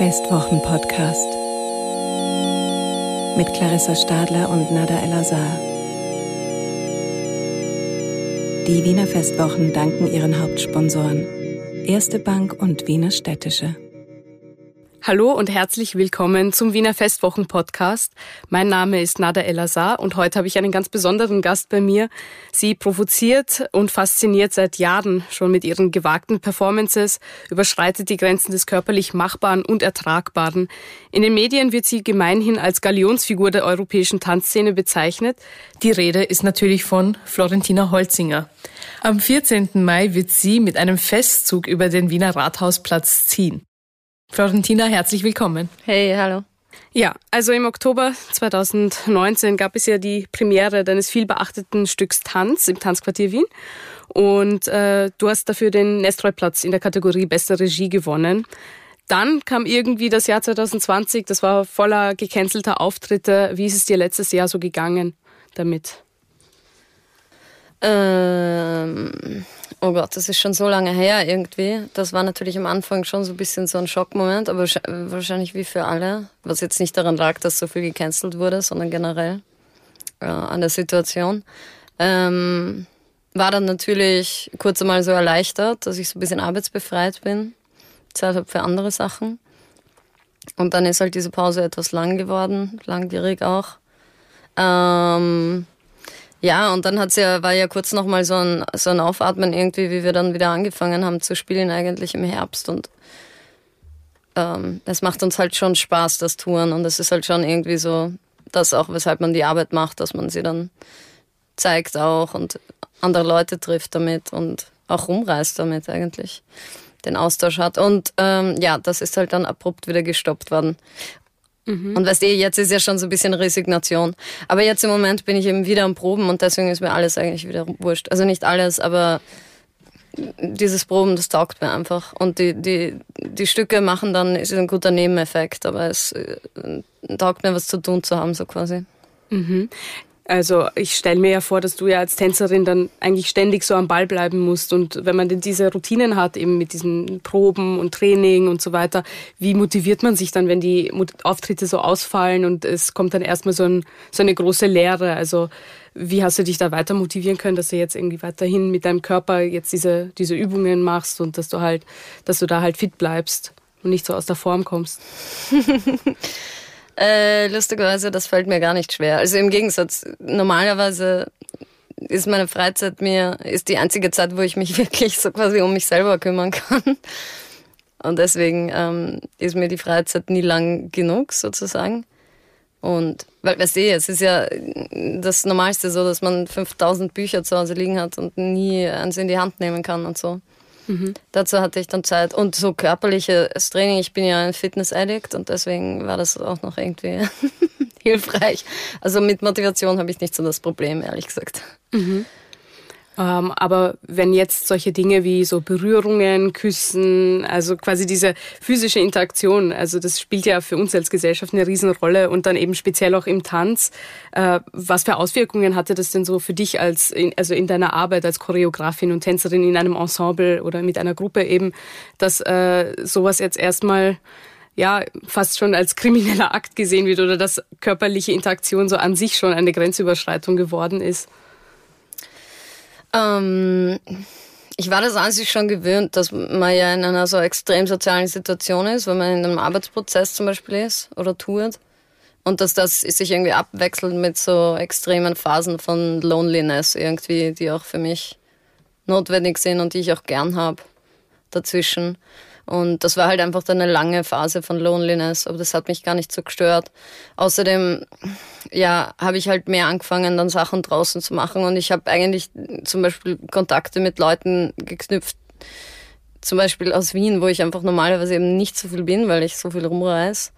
Festwochen-Podcast mit Clarissa Stadler und Nada El-Azhar. Die Wiener Festwochen danken ihren Hauptsponsoren Erste Bank und Wiener Städtische. Hallo und herzlich willkommen zum Wiener Festwochen Podcast. Mein Name ist Nada Elazar und heute habe ich einen ganz besonderen Gast bei mir. Sie provoziert und fasziniert seit Jahren schon mit ihren gewagten Performances, überschreitet die Grenzen des körperlich Machbaren und Ertragbaren. In den Medien wird sie gemeinhin als Galionsfigur der europäischen Tanzszene bezeichnet. Die Rede ist natürlich von Florentina Holzinger. Am 14. Mai wird sie mit einem Festzug über den Wiener Rathausplatz ziehen. Florentina, herzlich willkommen. Hey, hallo. Ja, also im Oktober 2019 gab es ja die Premiere deines vielbeachteten Stücks Tanz im Tanzquartier Wien. Und äh, du hast dafür den Nestroy-Platz in der Kategorie Beste Regie gewonnen. Dann kam irgendwie das Jahr 2020, das war voller gecancelter Auftritte. Wie ist es dir letztes Jahr so gegangen damit? Ähm, oh Gott, das ist schon so lange her irgendwie. Das war natürlich am Anfang schon so ein bisschen so ein Schockmoment, aber wahrscheinlich wie für alle. Was jetzt nicht daran lag, dass so viel gecancelt wurde, sondern generell äh, an der Situation. Ähm, war dann natürlich kurz einmal so erleichtert, dass ich so ein bisschen arbeitsbefreit bin. Zeit habe für andere Sachen. Und dann ist halt diese Pause etwas lang geworden, langwierig auch. Ähm, ja, und dann hat's ja, war ja kurz nochmal so ein, so ein Aufatmen irgendwie, wie wir dann wieder angefangen haben zu spielen, eigentlich im Herbst. Und ähm, es macht uns halt schon Spaß, das Touren. Und es ist halt schon irgendwie so, das auch, weshalb man die Arbeit macht, dass man sie dann zeigt auch und andere Leute trifft damit und auch rumreist damit eigentlich den Austausch hat. Und ähm, ja, das ist halt dann abrupt wieder gestoppt worden. Mhm. Und weißt du, jetzt ist ja schon so ein bisschen Resignation. Aber jetzt im Moment bin ich eben wieder am Proben und deswegen ist mir alles eigentlich wieder wurscht. Also nicht alles, aber dieses Proben, das taugt mir einfach. Und die, die, die Stücke machen dann, ist ein guter Nebeneffekt, aber es äh, taugt mir, was zu tun zu haben, so quasi. Mhm. Also ich stelle mir ja vor, dass du ja als Tänzerin dann eigentlich ständig so am Ball bleiben musst. Und wenn man denn diese Routinen hat, eben mit diesen Proben und Training und so weiter, wie motiviert man sich dann, wenn die Auftritte so ausfallen und es kommt dann erstmal so, ein, so eine große Leere? Also wie hast du dich da weiter motivieren können, dass du jetzt irgendwie weiterhin mit deinem Körper jetzt diese, diese Übungen machst und dass du halt, dass du da halt fit bleibst und nicht so aus der Form kommst? Äh, lustigerweise, das fällt mir gar nicht schwer. Also im Gegensatz, normalerweise ist meine Freizeit mir, ist die einzige Zeit, wo ich mich wirklich so quasi um mich selber kümmern kann. Und deswegen ähm, ist mir die Freizeit nie lang genug, sozusagen. Und, weil, weißt du, es ist ja das Normalste so, dass man 5000 Bücher zu Hause liegen hat und nie eins in die Hand nehmen kann und so. Mhm. Dazu hatte ich dann Zeit. Und so körperliches Training, ich bin ja ein Fitness-Addict und deswegen war das auch noch irgendwie hilfreich. Also mit Motivation habe ich nicht so das Problem, ehrlich gesagt. Mhm. Ähm, aber wenn jetzt solche Dinge wie so Berührungen, Küssen, also quasi diese physische Interaktion, also das spielt ja für uns als Gesellschaft eine Riesenrolle und dann eben speziell auch im Tanz. Äh, was für Auswirkungen hatte das denn so für dich als, in, also in deiner Arbeit als Choreografin und Tänzerin in einem Ensemble oder mit einer Gruppe eben, dass äh, sowas jetzt erstmal ja, fast schon als krimineller Akt gesehen wird oder dass körperliche Interaktion so an sich schon eine Grenzüberschreitung geworden ist? Ähm, ich war das an sich schon gewöhnt, dass man ja in einer so extrem sozialen Situation ist, wenn man in einem Arbeitsprozess zum Beispiel ist oder tut. Und dass das sich irgendwie abwechselt mit so extremen Phasen von Loneliness irgendwie, die auch für mich notwendig sind und die ich auch gern habe dazwischen. Und das war halt einfach eine lange Phase von Loneliness, aber das hat mich gar nicht so gestört. Außerdem, ja, habe ich halt mehr angefangen, dann Sachen draußen zu machen und ich habe eigentlich zum Beispiel Kontakte mit Leuten geknüpft, zum Beispiel aus Wien, wo ich einfach normalerweise eben nicht so viel bin, weil ich so viel rumreise.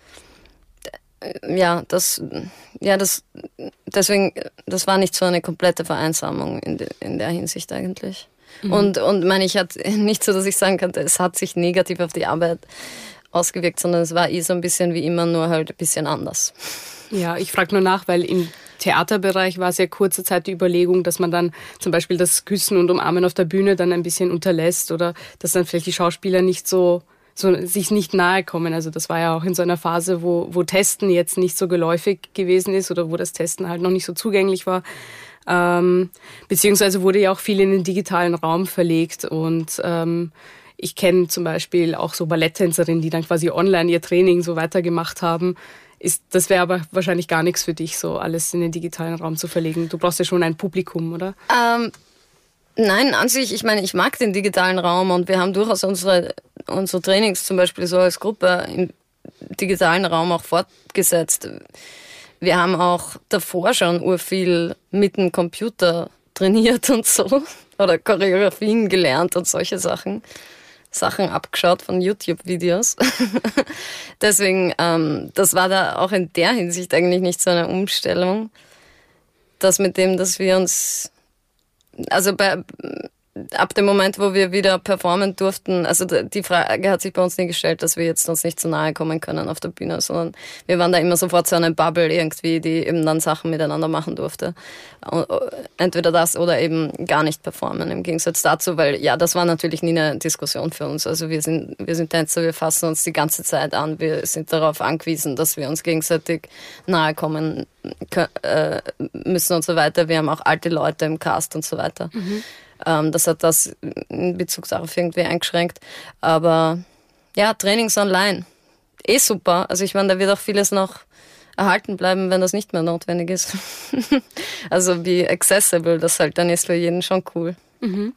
Ja, das, ja, das, deswegen, das war nicht so eine komplette Vereinsamung in, de, in der Hinsicht eigentlich. Mhm. Und, und meine, ich hatte nicht so, dass ich sagen könnte, es hat sich negativ auf die Arbeit ausgewirkt, sondern es war eh so ein bisschen wie immer, nur halt ein bisschen anders. Ja, ich frage nur nach, weil im Theaterbereich war es ja kurze Zeit die Überlegung, dass man dann zum Beispiel das Küssen und Umarmen auf der Bühne dann ein bisschen unterlässt oder dass dann vielleicht die Schauspieler nicht so so sich nicht nahe kommen. Also das war ja auch in so einer Phase, wo, wo Testen jetzt nicht so geläufig gewesen ist oder wo das Testen halt noch nicht so zugänglich war. Ähm, beziehungsweise wurde ja auch viel in den digitalen Raum verlegt und ähm, ich kenne zum Beispiel auch so Balletttänzerinnen, die dann quasi online ihr Training so weitergemacht haben. Ist, das wäre aber wahrscheinlich gar nichts für dich, so alles in den digitalen Raum zu verlegen. Du brauchst ja schon ein Publikum, oder? Ähm, nein, an sich, ich meine, ich mag den digitalen Raum und wir haben durchaus unsere, unsere Trainings zum Beispiel so als Gruppe im digitalen Raum auch fortgesetzt. Wir haben auch davor schon urviel mit dem Computer trainiert und so oder Choreografien gelernt und solche Sachen. Sachen abgeschaut von YouTube-Videos. Deswegen, ähm, das war da auch in der Hinsicht eigentlich nicht so eine Umstellung. Das mit dem, dass wir uns, also bei, ab dem Moment, wo wir wieder performen durften, also die Frage hat sich bei uns nie gestellt, dass wir jetzt uns nicht zu nahe kommen können auf der Bühne, sondern wir waren da immer sofort so eine Bubble irgendwie, die eben dann Sachen miteinander machen durfte. Entweder das oder eben gar nicht performen im Gegensatz dazu, weil ja, das war natürlich nie eine Diskussion für uns. Also wir sind, wir sind Tänzer, wir fassen uns die ganze Zeit an, wir sind darauf angewiesen, dass wir uns gegenseitig nahe kommen äh, müssen und so weiter. Wir haben auch alte Leute im Cast und so weiter. Mhm. Ähm, das hat das in Bezug darauf irgendwie eingeschränkt. Aber ja, Trainings online. Eh super. Also ich meine, da wird auch vieles noch erhalten bleiben, wenn das nicht mehr notwendig ist. also wie accessible das halt dann ist für jeden schon cool. Mhm.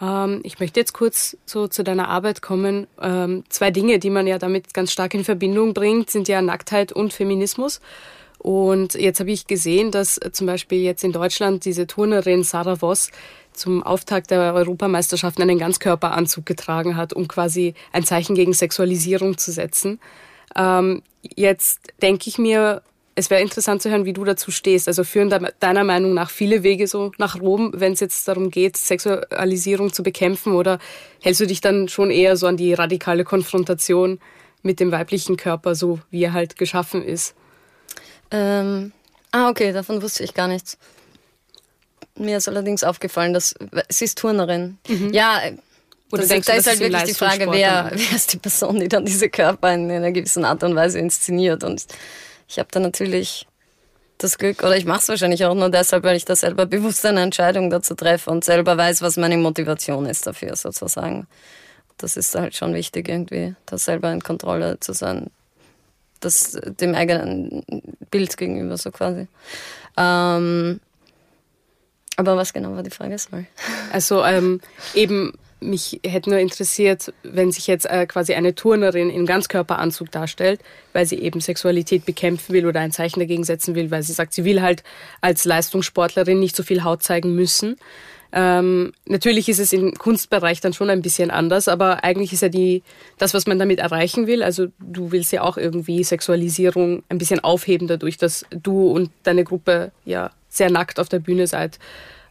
Ähm, ich möchte jetzt kurz so zu deiner Arbeit kommen. Ähm, zwei Dinge, die man ja damit ganz stark in Verbindung bringt, sind ja Nacktheit und Feminismus. Und jetzt habe ich gesehen, dass zum Beispiel jetzt in Deutschland diese Turnerin Sarah Voss zum Auftakt der Europameisterschaften einen Ganzkörperanzug getragen hat, um quasi ein Zeichen gegen Sexualisierung zu setzen. Ähm, jetzt denke ich mir, es wäre interessant zu hören, wie du dazu stehst. Also führen deiner Meinung nach viele Wege so nach Rom, wenn es jetzt darum geht, Sexualisierung zu bekämpfen? Oder hältst du dich dann schon eher so an die radikale Konfrontation mit dem weiblichen Körper, so wie er halt geschaffen ist? Ähm, ah, okay, davon wusste ich gar nichts. Mir ist allerdings aufgefallen, dass sie ist Turnerin. Mhm. Ja, Oder das, denkst da du, ist halt wirklich die Frage, wer, wer ist die Person, die dann diese Körper in einer gewissen Art und Weise inszeniert. Und ich habe da natürlich das Glück, oder ich mache es wahrscheinlich auch nur deshalb, weil ich da selber bewusst eine Entscheidung dazu treffe und selber weiß, was meine Motivation ist dafür sozusagen. Das ist halt schon wichtig irgendwie, da selber in Kontrolle zu sein, das dem eigenen Bild gegenüber so quasi. Ähm, aber was genau war die Frage? Sorry. Also ähm, eben, mich hätte nur interessiert, wenn sich jetzt äh, quasi eine Turnerin in Ganzkörperanzug darstellt, weil sie eben Sexualität bekämpfen will oder ein Zeichen dagegen setzen will, weil sie sagt, sie will halt als Leistungssportlerin nicht so viel Haut zeigen müssen. Ähm, natürlich ist es im Kunstbereich dann schon ein bisschen anders, aber eigentlich ist ja die, das, was man damit erreichen will, also du willst ja auch irgendwie Sexualisierung ein bisschen aufheben dadurch, dass du und deine Gruppe ja sehr nackt auf der Bühne seid.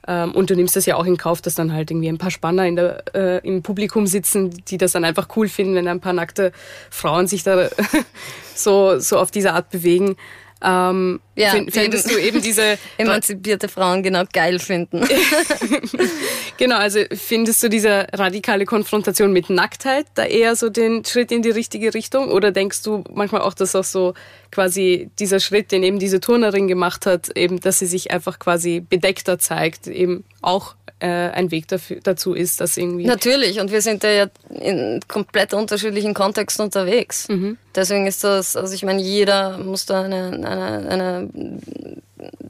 Ähm, und du nimmst das ja auch in Kauf, dass dann halt irgendwie ein paar Spanner in der, äh, im Publikum sitzen, die das dann einfach cool finden, wenn ein paar nackte Frauen sich da so, so auf diese Art bewegen. Ähm, ja, find, findest du eben diese emanzipierte Frauen genau geil finden. genau, also findest du diese radikale Konfrontation mit Nacktheit da eher so den Schritt in die richtige Richtung oder denkst du manchmal auch, dass auch so quasi dieser Schritt, den eben diese Turnerin gemacht hat, eben, dass sie sich einfach quasi bedeckter zeigt, eben auch äh, ein Weg dafür, dazu ist, dass irgendwie. Natürlich, und wir sind ja in komplett unterschiedlichen Kontexten unterwegs. Mhm. Deswegen ist das, also ich meine, jeder muss da eine, eine, eine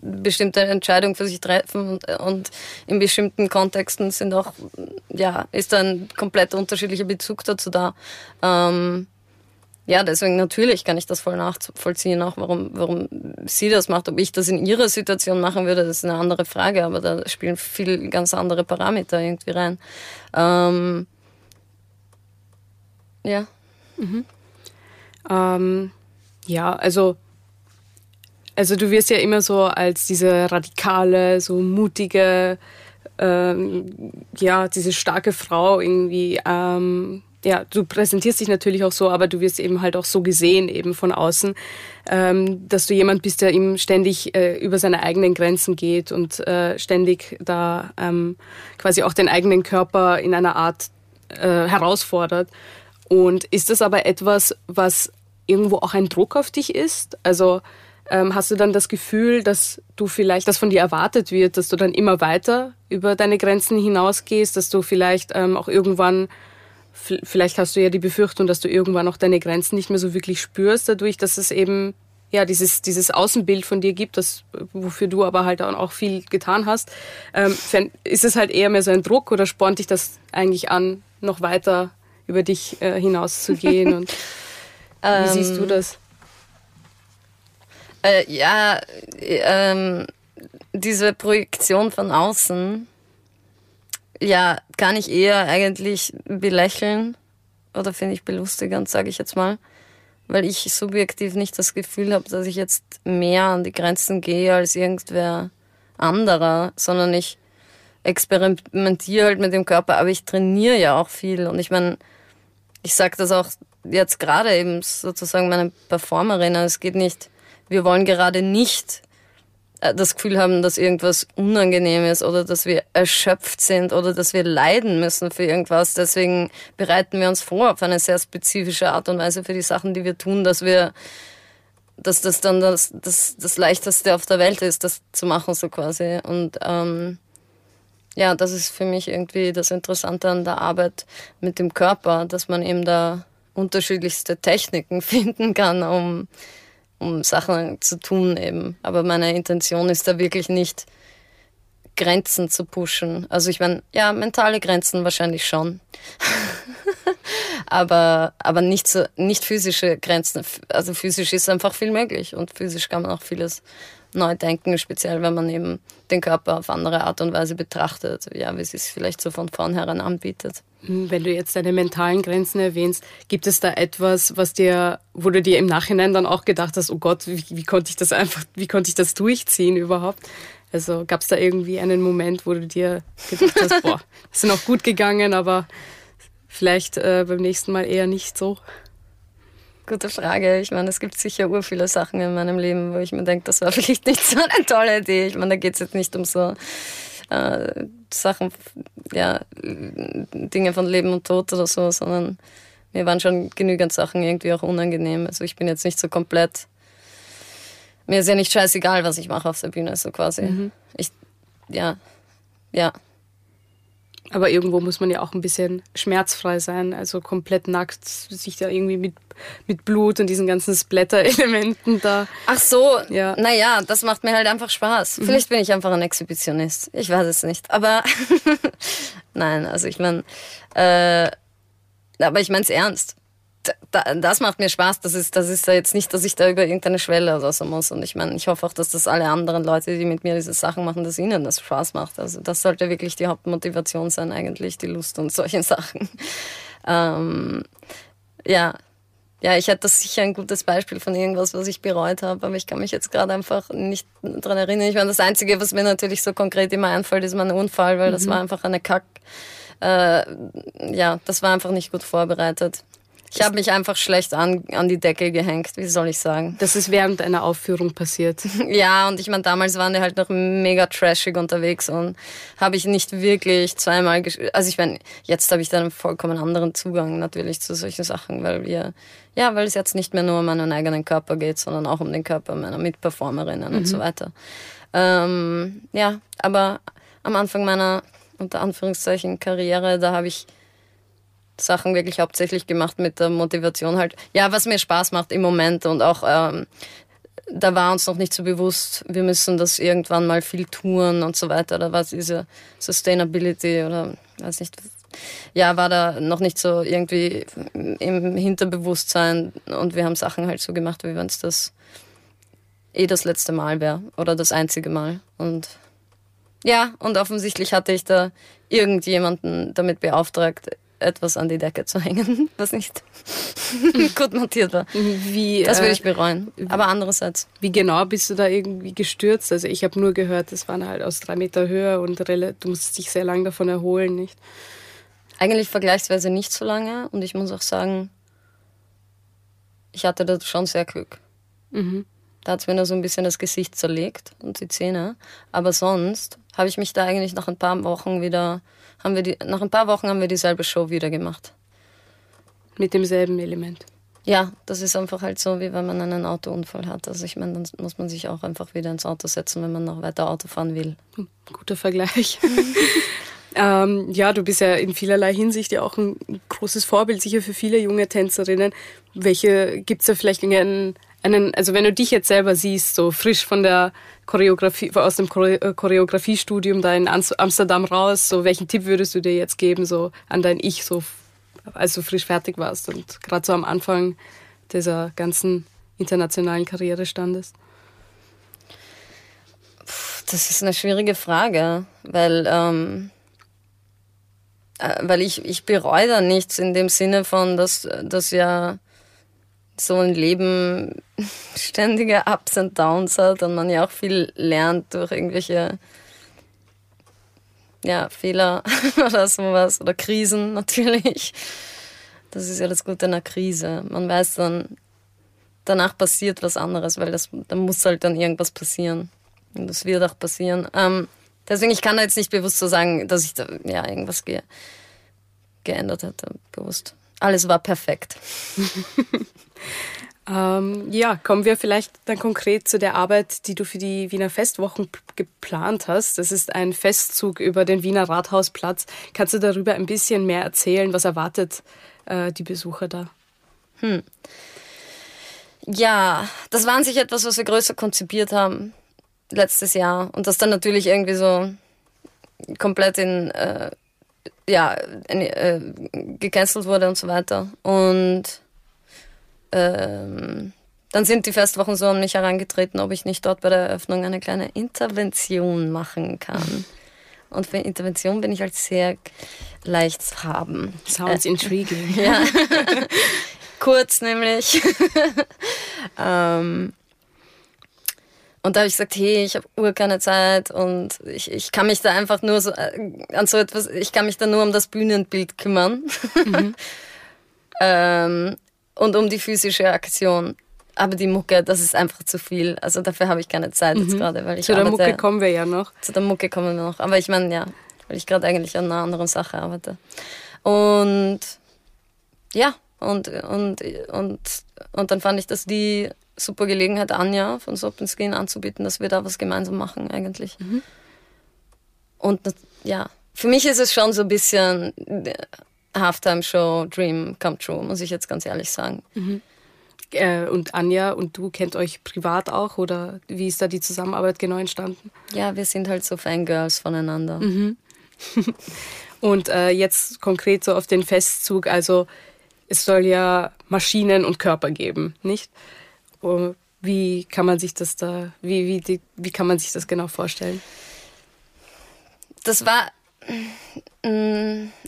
bestimmte Entscheidung für sich treffen und, und in bestimmten Kontexten sind auch, ja, ist ein komplett unterschiedlicher Bezug dazu da. Ähm, ja, deswegen natürlich kann ich das voll nachvollziehen, auch warum, warum sie das macht. Ob ich das in ihrer Situation machen würde, das ist eine andere Frage, aber da spielen viel ganz andere Parameter irgendwie rein. Ähm, ja. Mhm. Ähm, ja, also, also du wirst ja immer so als diese radikale, so mutige, ähm, ja, diese starke Frau irgendwie ähm, ja, du präsentierst dich natürlich auch so, aber du wirst eben halt auch so gesehen, eben von außen, ähm, dass du jemand bist, der eben ständig äh, über seine eigenen Grenzen geht und äh, ständig da ähm, quasi auch den eigenen Körper in einer Art äh, herausfordert. Und ist das aber etwas, was irgendwo auch ein Druck auf dich ist? Also ähm, hast du dann das Gefühl, dass du vielleicht, dass von dir erwartet wird, dass du dann immer weiter über deine Grenzen hinausgehst, dass du vielleicht ähm, auch irgendwann, vielleicht hast du ja die Befürchtung, dass du irgendwann auch deine Grenzen nicht mehr so wirklich spürst, dadurch, dass es eben ja dieses dieses Außenbild von dir gibt, das wofür du aber halt auch viel getan hast. Ähm, ist es halt eher mehr so ein Druck oder spornt dich das eigentlich an, noch weiter über dich äh, hinauszugehen? Und wie siehst du ähm, das? Äh, ja, ähm, diese Projektion von außen, ja, kann ich eher eigentlich belächeln oder finde ich belustigend, sage ich jetzt mal, weil ich subjektiv nicht das Gefühl habe, dass ich jetzt mehr an die Grenzen gehe als irgendwer anderer, sondern ich experimentiere halt mit dem Körper, aber ich trainiere ja auch viel und ich meine, ich sage das auch jetzt gerade eben sozusagen meinen Performerinnen, es geht nicht wir wollen gerade nicht äh, das Gefühl haben, dass irgendwas unangenehm ist oder dass wir erschöpft sind oder dass wir leiden müssen für irgendwas. Deswegen bereiten wir uns vor auf eine sehr spezifische Art und Weise für die Sachen, die wir tun, dass wir, dass das dann das, das, das leichteste auf der Welt ist, das zu machen so quasi. Und ähm, ja, das ist für mich irgendwie das Interessante an der Arbeit mit dem Körper, dass man eben da unterschiedlichste Techniken finden kann, um um Sachen zu tun eben. Aber meine Intention ist da wirklich nicht, Grenzen zu pushen. Also ich meine, ja, mentale Grenzen wahrscheinlich schon. aber aber nicht, so, nicht physische Grenzen. Also physisch ist einfach viel möglich und physisch kann man auch vieles neu denken, speziell wenn man eben den Körper auf andere Art und Weise betrachtet, ja, wie es sich vielleicht so von vornherein anbietet. Hm, wenn du jetzt deine mentalen Grenzen erwähnst, gibt es da etwas, was dir, wo du dir im Nachhinein dann auch gedacht hast, oh Gott, wie, wie konnte ich das einfach, wie konnte ich das durchziehen überhaupt? Also gab es da irgendwie einen Moment, wo du dir gedacht hast, boah, das ist noch gut gegangen, aber vielleicht äh, beim nächsten Mal eher nicht so? Gute Frage. Ich meine, es gibt sicher ur viele Sachen in meinem Leben, wo ich mir denke, das war vielleicht nicht so eine tolle Idee. Ich meine, da geht es jetzt nicht um so äh, Sachen, ja, Dinge von Leben und Tod oder so, sondern mir waren schon genügend Sachen irgendwie auch unangenehm. Also ich bin jetzt nicht so komplett. Mir ist ja nicht scheißegal, was ich mache auf der Bühne, so quasi. Mhm. Ich, ja, ja. Aber irgendwo muss man ja auch ein bisschen schmerzfrei sein, also komplett nackt, sich da irgendwie mit, mit Blut und diesen ganzen Splatter-Elementen da. Ach so, ja. naja, das macht mir halt einfach Spaß. Mhm. Vielleicht bin ich einfach ein Exhibitionist, ich weiß es nicht. Aber nein, also ich meine, äh, aber ich meine es ernst das macht mir Spaß. Das ist, das ist da jetzt nicht, dass ich da über irgendeine Schwelle oder so muss. Und ich meine, ich hoffe auch, dass das alle anderen Leute, die mit mir diese Sachen machen, dass ihnen das Spaß macht. Also das sollte wirklich die Hauptmotivation sein, eigentlich die Lust und solche Sachen. Ähm, ja, ja, ich hätte das sicher ein gutes Beispiel von irgendwas, was ich bereut habe, aber ich kann mich jetzt gerade einfach nicht dran erinnern. Ich meine, das Einzige, was mir natürlich so konkret immer einfällt, ist mein Unfall, weil mhm. das war einfach eine Kack. Äh, ja, das war einfach nicht gut vorbereitet. Ich habe mich einfach schlecht an, an die Decke gehängt, wie soll ich sagen. Das ist während einer Aufführung passiert. ja, und ich meine, damals waren die halt noch mega trashig unterwegs und habe ich nicht wirklich zweimal, also ich meine, jetzt habe ich da einen vollkommen anderen Zugang natürlich zu solchen Sachen, weil wir, ja, weil es jetzt nicht mehr nur um meinen eigenen Körper geht, sondern auch um den Körper meiner Mitperformerinnen mhm. und so mhm. weiter. Ähm, ja, aber am Anfang meiner unter Anführungszeichen Karriere, da habe ich Sachen wirklich hauptsächlich gemacht mit der Motivation halt. Ja, was mir Spaß macht im Moment und auch ähm, da war uns noch nicht so bewusst, wir müssen das irgendwann mal viel touren und so weiter. Da war diese Sustainability oder weiß nicht, ja, war da noch nicht so irgendwie im Hinterbewusstsein und wir haben Sachen halt so gemacht, wie wenn es das eh das letzte Mal wäre oder das einzige Mal. Und ja, und offensichtlich hatte ich da irgendjemanden damit beauftragt, etwas an die Decke zu hängen, was nicht gut montiert war. Wie, das würde äh, ich bereuen. Aber andererseits. Wie genau bist du da irgendwie gestürzt? Also ich habe nur gehört, das waren halt aus drei Meter Höhe und du musst dich sehr lange davon erholen, nicht? Eigentlich vergleichsweise nicht so lange und ich muss auch sagen, ich hatte da schon sehr Glück. Mhm. Da hat es mir nur so ein bisschen das Gesicht zerlegt und die Zähne. Aber sonst habe ich mich da eigentlich nach ein paar Wochen wieder haben wir die, nach ein paar Wochen haben wir dieselbe Show wieder gemacht. mit demselben Element. Ja, das ist einfach halt so, wie wenn man einen Autounfall hat. Also ich meine, dann muss man sich auch einfach wieder ins Auto setzen, wenn man noch weiter Auto fahren will. Guter Vergleich. ähm, ja, du bist ja in vielerlei Hinsicht ja auch ein großes Vorbild, sicher für viele junge Tänzerinnen. Welche gibt es da vielleicht einen, einen, also wenn du dich jetzt selber siehst, so frisch von der Choreografie, aus dem äh, Choreografiestudium da in Amsterdam raus, so welchen Tipp würdest du dir jetzt geben, so an dein Ich, so als du frisch fertig warst und gerade so am Anfang dieser ganzen internationalen Karriere standest? Das ist eine schwierige Frage, weil, ähm, äh, weil ich, ich bereue da nichts in dem Sinne von, dass, dass ja so ein Leben ständige Ups und Downs hat und man ja auch viel lernt durch irgendwelche ja, Fehler oder sowas oder Krisen natürlich. Das ist ja das Gute einer Krise. Man weiß dann, danach passiert was anderes, weil das, da muss halt dann irgendwas passieren. Und das wird auch passieren. Ähm, deswegen, ich kann da jetzt nicht bewusst so sagen, dass ich da ja, irgendwas ge geändert hätte, bewusst. Alles war perfekt. Ähm, ja, kommen wir vielleicht dann konkret zu der Arbeit, die du für die Wiener Festwochen geplant hast. Das ist ein Festzug über den Wiener Rathausplatz. Kannst du darüber ein bisschen mehr erzählen? Was erwartet äh, die Besucher da? Hm. Ja, das war an sich etwas, was wir größer konzipiert haben letztes Jahr und das dann natürlich irgendwie so komplett in äh, ja in, äh, gecancelt wurde und so weiter und ähm, dann sind die Festwochen so an mich herangetreten, ob ich nicht dort bei der Eröffnung eine kleine Intervention machen kann. Und für Intervention bin ich halt sehr leicht zu haben. Sounds äh, intriguing. ja. Kurz nämlich. ähm, und da habe ich gesagt, hey, ich habe ur keine Zeit und ich, ich kann mich da einfach nur so äh, an so etwas, ich kann mich da nur um das Bühnenbild kümmern. Mhm. ähm, und um die physische Aktion. Aber die Mucke, das ist einfach zu viel. Also dafür habe ich keine Zeit jetzt mhm. gerade, weil ich Zu der arbeite. Mucke kommen wir ja noch. Zu der Mucke kommen wir noch. Aber ich meine, ja, weil ich gerade eigentlich an einer anderen Sache arbeite. Und ja, und, und, und, und dann fand ich das die super Gelegenheit, Anja von Sopenskin anzubieten, dass wir da was gemeinsam machen eigentlich. Mhm. Und ja, für mich ist es schon so ein bisschen Halftime-Show Dream come true, muss ich jetzt ganz ehrlich sagen. Mhm. Äh, und Anja und du kennt euch privat auch oder wie ist da die Zusammenarbeit genau entstanden? Ja, wir sind halt so Fangirls voneinander. Mhm. und äh, jetzt konkret so auf den Festzug, also es soll ja Maschinen und Körper geben, nicht? Und wie kann man sich das da, wie, wie, wie kann man sich das genau vorstellen? Das war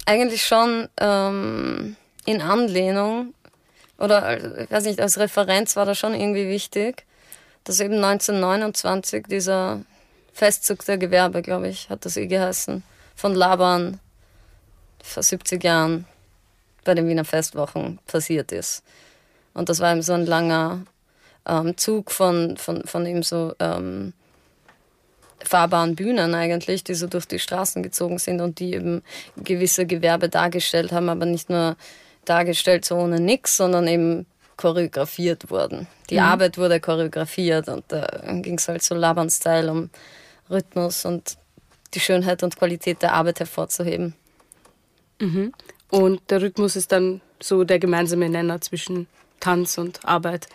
eigentlich schon ähm, in Anlehnung oder ich weiß nicht, als Referenz war das schon irgendwie wichtig, dass eben 1929 dieser Festzug der Gewerbe, glaube ich, hat das eh geheißen, von Laban vor 70 Jahren bei den Wiener Festwochen passiert ist. Und das war eben so ein langer ähm, Zug von, von, von eben so ähm, fahrbaren Bühnen eigentlich, die so durch die Straßen gezogen sind und die eben gewisse Gewerbe dargestellt haben, aber nicht nur dargestellt so ohne nix, sondern eben choreografiert wurden. Die mhm. Arbeit wurde choreografiert und da äh, ging es halt so Labern-Style um Rhythmus und die Schönheit und Qualität der Arbeit hervorzuheben. Mhm. Und der Rhythmus ist dann so der gemeinsame Nenner zwischen Tanz und Arbeit.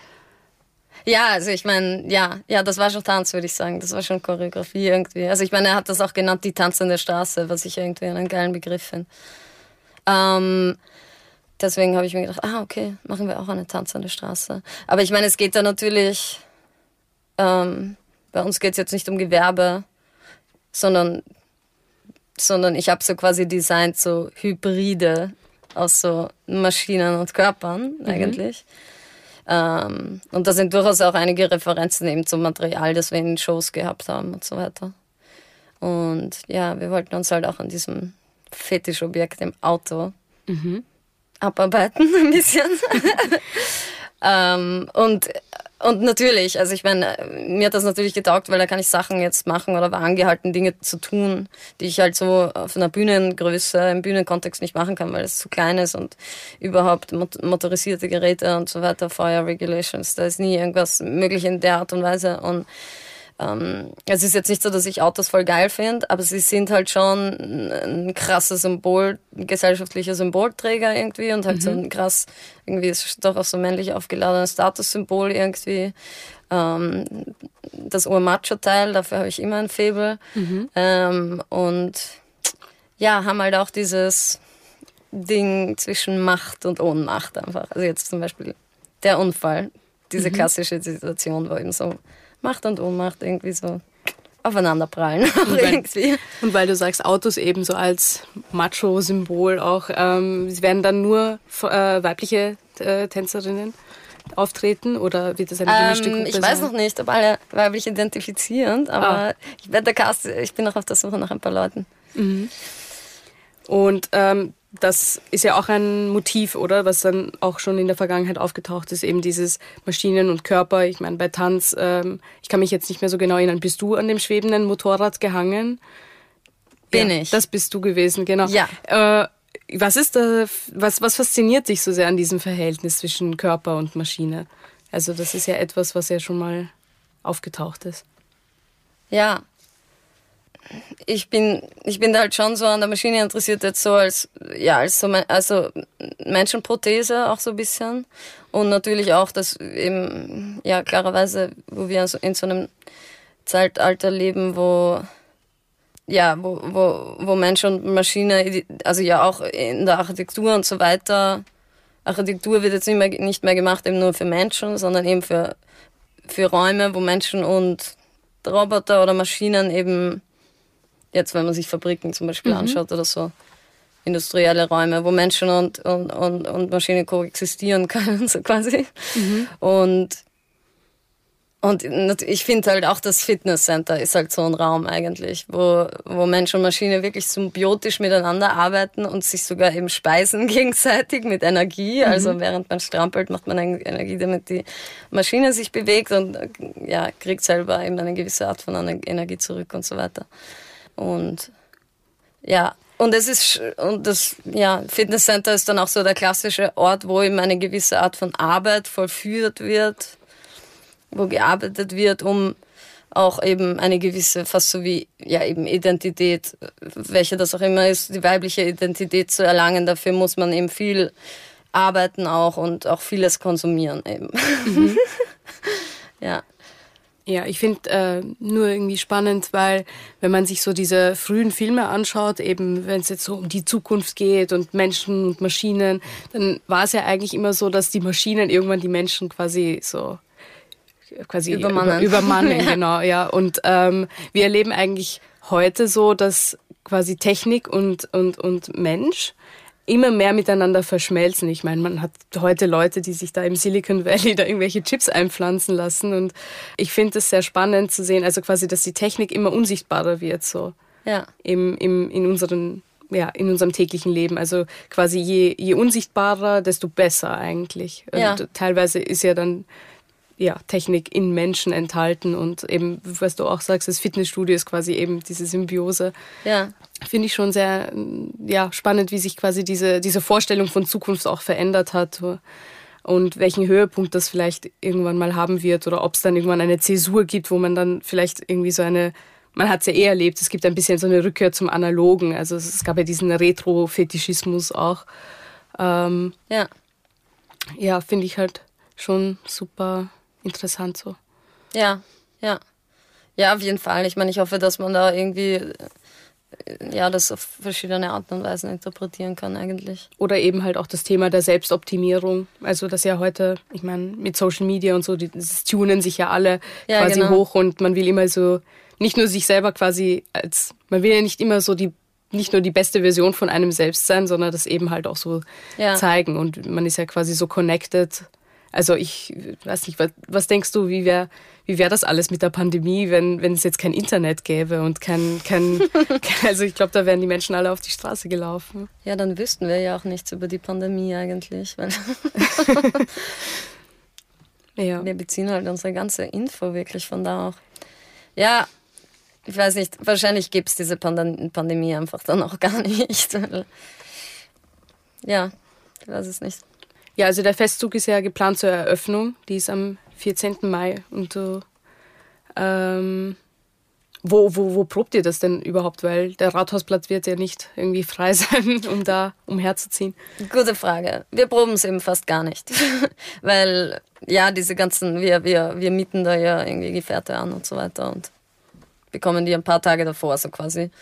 Ja, also ich meine, ja, ja, das war schon Tanz, würde ich sagen. Das war schon Choreografie irgendwie. Also ich meine, er hat das auch genannt, die tanzende Straße, was ich irgendwie einen geilen Begriff finde. Ähm, deswegen habe ich mir gedacht, ah, okay, machen wir auch eine tanzende Straße. Aber ich meine, es geht da natürlich, ähm, bei uns geht es jetzt nicht um Gewerbe, sondern, sondern ich habe so quasi designt, so Hybride aus so Maschinen und Körpern mhm. eigentlich. Ähm, und da sind durchaus auch einige Referenzen eben zum Material, das wir in Shows gehabt haben und so weiter. Und ja, wir wollten uns halt auch an diesem Fetischobjekt im Auto mhm. abarbeiten ein bisschen. Ähm, und und natürlich, also ich meine, mir hat das natürlich getaugt, weil da kann ich Sachen jetzt machen oder war angehalten, Dinge zu tun, die ich halt so auf einer Bühnengröße, im Bühnenkontext nicht machen kann, weil es zu klein ist und überhaupt motorisierte Geräte und so weiter, Fire Regulations, da ist nie irgendwas möglich in der Art und Weise. Und ähm, es ist jetzt nicht so, dass ich Autos voll geil finde, aber sie sind halt schon ein krasses Symbol, ein gesellschaftlicher Symbolträger irgendwie und halt mhm. so ein krass, irgendwie ist doch auch so männlich aufgeladenes Statussymbol irgendwie. Ähm, das Urmacho-Teil, dafür habe ich immer ein Faible. Mhm. Ähm, und ja, haben halt auch dieses Ding zwischen Macht und Ohnmacht einfach. Also jetzt zum Beispiel der Unfall, diese mhm. klassische Situation, wo eben so Macht und Ohnmacht irgendwie so aufeinanderprallen. Und weil, und weil du sagst, Autos eben so als Macho-Symbol auch, ähm, werden dann nur äh, weibliche äh, Tänzerinnen auftreten oder wird das eine gemischte ähm, Ich weiß noch nicht, ob alle weiblich identifizieren, aber ah. ich, werde der Cast, ich bin noch auf der Suche nach ein paar Leuten. Mhm. Und ähm, das ist ja auch ein Motiv, oder? Was dann auch schon in der Vergangenheit aufgetaucht ist, eben dieses Maschinen und Körper. Ich meine, bei Tanz, ähm, ich kann mich jetzt nicht mehr so genau erinnern, bist du an dem schwebenden Motorrad gehangen? Bin ja, ich. Das bist du gewesen, genau. Ja. Äh, was ist da, was, was fasziniert dich so sehr an diesem Verhältnis zwischen Körper und Maschine? Also, das ist ja etwas, was ja schon mal aufgetaucht ist. Ja, ich bin, ich bin da halt schon so an der Maschine interessiert, jetzt so als, ja, als so, also Menschenprothese auch so ein bisschen. Und natürlich auch, dass eben, ja, klarerweise, wo wir in so einem Zeitalter leben, wo, ja, wo, wo, wo Mensch und Maschine, also ja auch in der Architektur und so weiter, Architektur wird jetzt nicht mehr, nicht mehr gemacht eben nur für Menschen, sondern eben für, für Räume, wo Menschen und Roboter oder Maschinen eben Jetzt, wenn man sich Fabriken zum Beispiel mhm. anschaut oder so. Industrielle Räume, wo Menschen und, und, und, und Maschinen koexistieren können, so quasi. Mhm. Und, und ich finde halt auch das Fitnesscenter ist halt so ein Raum eigentlich, wo, wo Mensch und Maschine wirklich symbiotisch miteinander arbeiten und sich sogar eben speisen gegenseitig mit Energie. Mhm. Also während man strampelt, macht man Energie, damit die Maschine sich bewegt und ja, kriegt selber eben eine gewisse Art von Energie zurück und so weiter. Und ja, und es ist, und das, ja, Fitnesscenter ist dann auch so der klassische Ort, wo eben eine gewisse Art von Arbeit vollführt wird, wo gearbeitet wird, um auch eben eine gewisse, fast so wie, ja, eben Identität, welche das auch immer ist, die weibliche Identität zu erlangen. Dafür muss man eben viel arbeiten auch und auch vieles konsumieren eben. Mhm. ja. Ja, ich finde äh, nur irgendwie spannend, weil wenn man sich so diese frühen Filme anschaut, eben wenn es jetzt so um die Zukunft geht und Menschen und Maschinen, dann war es ja eigentlich immer so, dass die Maschinen irgendwann die Menschen quasi so quasi übermannen, über, übermannen ja. genau, ja. Und ähm, wir erleben eigentlich heute so, dass quasi Technik und und und Mensch immer mehr miteinander verschmelzen. Ich meine, man hat heute Leute, die sich da im Silicon Valley da irgendwelche Chips einpflanzen lassen und ich finde es sehr spannend zu sehen, also quasi, dass die Technik immer unsichtbarer wird, so. Ja. Im, im, in unseren ja, in unserem täglichen Leben. Also quasi je, je unsichtbarer, desto besser eigentlich. Ja. Und teilweise ist ja dann ja, Technik in Menschen enthalten und eben, was du auch sagst, das Fitnessstudio ist quasi eben diese Symbiose. Ja. Finde ich schon sehr ja, spannend, wie sich quasi diese, diese Vorstellung von Zukunft auch verändert hat und welchen Höhepunkt das vielleicht irgendwann mal haben wird oder ob es dann irgendwann eine Zäsur gibt, wo man dann vielleicht irgendwie so eine, man hat es ja eh erlebt, es gibt ein bisschen so eine Rückkehr zum Analogen. Also es gab ja diesen Retro-Fetischismus auch. Ähm, ja. Ja, finde ich halt schon super interessant so. Ja, ja. Ja, auf jeden Fall. Ich meine, ich hoffe, dass man da irgendwie äh, ja, das auf verschiedene Arten und Weisen interpretieren kann eigentlich. Oder eben halt auch das Thema der Selbstoptimierung. Also das ja heute, ich meine, mit Social Media und so, die das tunen sich ja alle ja, quasi genau. hoch und man will immer so, nicht nur sich selber quasi als, man will ja nicht immer so die nicht nur die beste Version von einem selbst sein, sondern das eben halt auch so ja. zeigen. Und man ist ja quasi so connected also ich weiß nicht, was, was denkst du, wie wäre wie wär das alles mit der Pandemie, wenn, wenn es jetzt kein Internet gäbe und kein, kein, also ich glaube, da wären die Menschen alle auf die Straße gelaufen. Ja, dann wüssten wir ja auch nichts über die Pandemie eigentlich. Weil Ja. Wir beziehen halt unsere ganze Info wirklich von da auch. Ja, ich weiß nicht, wahrscheinlich gibt es diese Pandem Pandemie einfach dann auch gar nicht. ja, ich weiß es nicht. Ja, also der Festzug ist ja geplant zur Eröffnung. Die ist am 14. Mai. Und du, ähm, wo, wo, wo probt ihr das denn überhaupt? Weil der Rathausplatz wird ja nicht irgendwie frei sein, um da umherzuziehen. Gute Frage. Wir proben es eben fast gar nicht. Weil, ja, diese ganzen, wir, wir, wir mieten da ja irgendwie Gefährte an und so weiter und bekommen die ein paar Tage davor, so quasi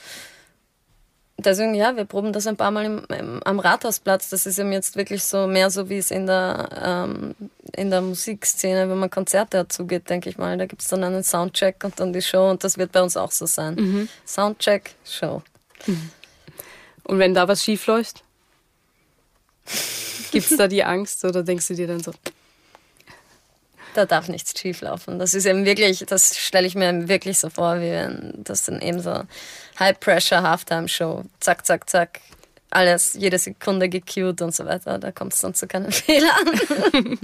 deswegen, ja, wir proben das ein paar Mal im, im, am Rathausplatz. Das ist eben jetzt wirklich so mehr so, wie es in der, ähm, in der Musikszene, wenn man Konzerte dazu geht, denke ich mal. Da gibt es dann einen Soundcheck und dann die Show und das wird bei uns auch so sein. Mhm. Soundcheck, Show. Mhm. Und wenn da was schief läuft? Gibt es da die Angst oder denkst du dir dann so, da darf nichts schieflaufen. Das ist eben wirklich, das stelle ich mir wirklich so vor, wie wenn das dann eben so High-Pressure Halftime-Show, zack, zack, zack, alles, jede Sekunde gecued und so weiter. Da kommt es dann zu keinen Fehlern.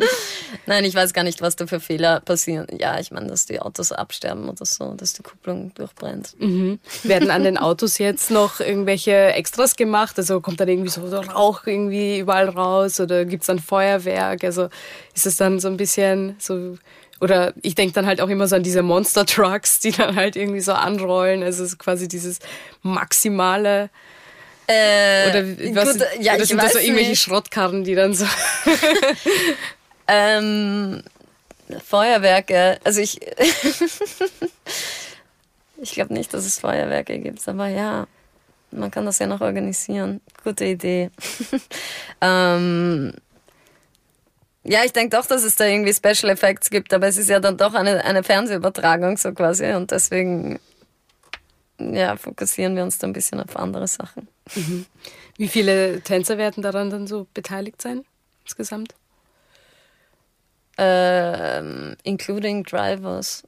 Nein, ich weiß gar nicht, was da für Fehler passieren. Ja, ich meine, dass die Autos absterben oder so, dass die Kupplung durchbrennt. Mhm. Werden an den Autos jetzt noch irgendwelche Extras gemacht? Also kommt dann irgendwie so Rauch irgendwie überall raus oder gibt es dann Feuerwerk? Also ist es dann so ein bisschen so oder ich denke dann halt auch immer so an diese Monster Trucks, die dann halt irgendwie so anrollen. Also es ist quasi dieses maximale äh, oder was, gut, ja, oder sind das so irgendwelche nicht. Schrottkarren, die dann so. ähm, Feuerwerke. Also ich. ich glaube nicht, dass es Feuerwerke gibt, aber ja, man kann das ja noch organisieren. Gute Idee. ähm, ja, ich denke doch, dass es da irgendwie Special Effects gibt, aber es ist ja dann doch eine, eine Fernsehübertragung so quasi und deswegen ja, fokussieren wir uns da ein bisschen auf andere Sachen. Mhm. Wie viele Tänzer werden daran dann so beteiligt sein insgesamt? Ähm, including Drivers.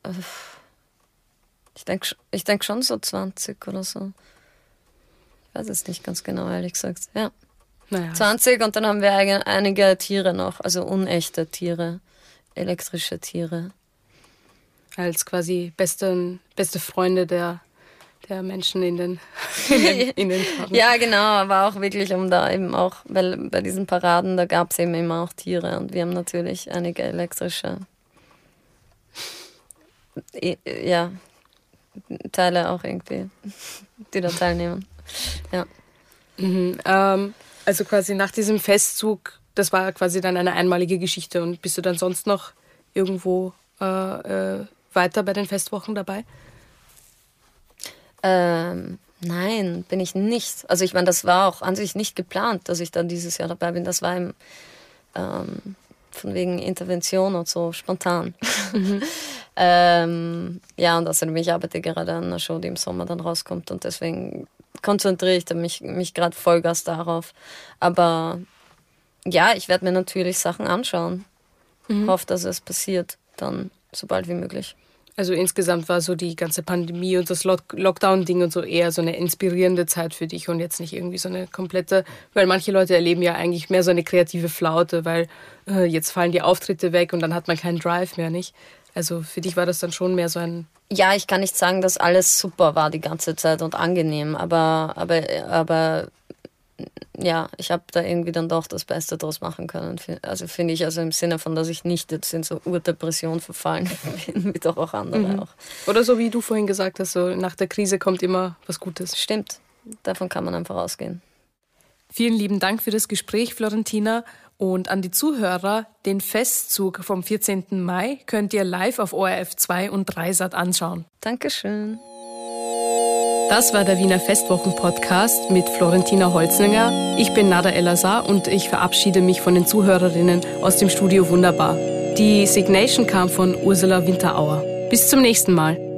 Ich denke ich denk schon so 20 oder so. Ich weiß es nicht ganz genau, ehrlich gesagt. Ja. Naja. 20 und dann haben wir einige Tiere noch, also unechte Tiere, elektrische Tiere. Als quasi beste, beste Freunde der der Menschen in den, in den, in den ja, genau, aber auch wirklich um da eben auch, weil bei diesen Paraden, da gab es eben immer auch Tiere und wir haben natürlich einige elektrische ja, Teile auch irgendwie, die da teilnehmen. Ja. Mhm, ähm, also quasi nach diesem Festzug, das war quasi dann eine einmalige Geschichte und bist du dann sonst noch irgendwo äh, äh, weiter bei den Festwochen dabei? Ähm, nein, bin ich nicht. Also ich meine, das war auch an sich nicht geplant, dass ich dann dieses Jahr dabei bin. Das war im, ähm, von wegen Intervention und so spontan. Mhm. ähm, ja, und außerdem, ich arbeite gerade an einer Show, die im Sommer dann rauskommt und deswegen konzentriere ich mich, mich gerade Vollgas darauf. Aber ja, ich werde mir natürlich Sachen anschauen. Mhm. Hoffe, dass es passiert dann so bald wie möglich. Also insgesamt war so die ganze Pandemie und das Lockdown-Ding und so eher so eine inspirierende Zeit für dich und jetzt nicht irgendwie so eine komplette, weil manche Leute erleben ja eigentlich mehr so eine kreative Flaute, weil äh, jetzt fallen die Auftritte weg und dann hat man keinen Drive mehr, nicht? Also für dich war das dann schon mehr so ein. Ja, ich kann nicht sagen, dass alles super war die ganze Zeit und angenehm, aber, aber, aber ja, ich habe da irgendwie dann doch das Beste draus machen können. Also finde ich, also im Sinne von, dass ich nicht jetzt in so Urdepression verfallen bin, wie doch auch andere mhm. auch. Oder so wie du vorhin gesagt hast, so nach der Krise kommt immer was Gutes. Stimmt, davon kann man einfach ausgehen. Vielen lieben Dank für das Gespräch, Florentina. Und an die Zuhörer, den Festzug vom 14. Mai könnt ihr live auf ORF 2 und 3 Sat anschauen. Dankeschön. Das war der Wiener Festwochen-Podcast mit Florentina Holzninger. Ich bin Nada Elazar und ich verabschiede mich von den Zuhörerinnen aus dem Studio Wunderbar. Die Signation kam von Ursula Winterauer. Bis zum nächsten Mal.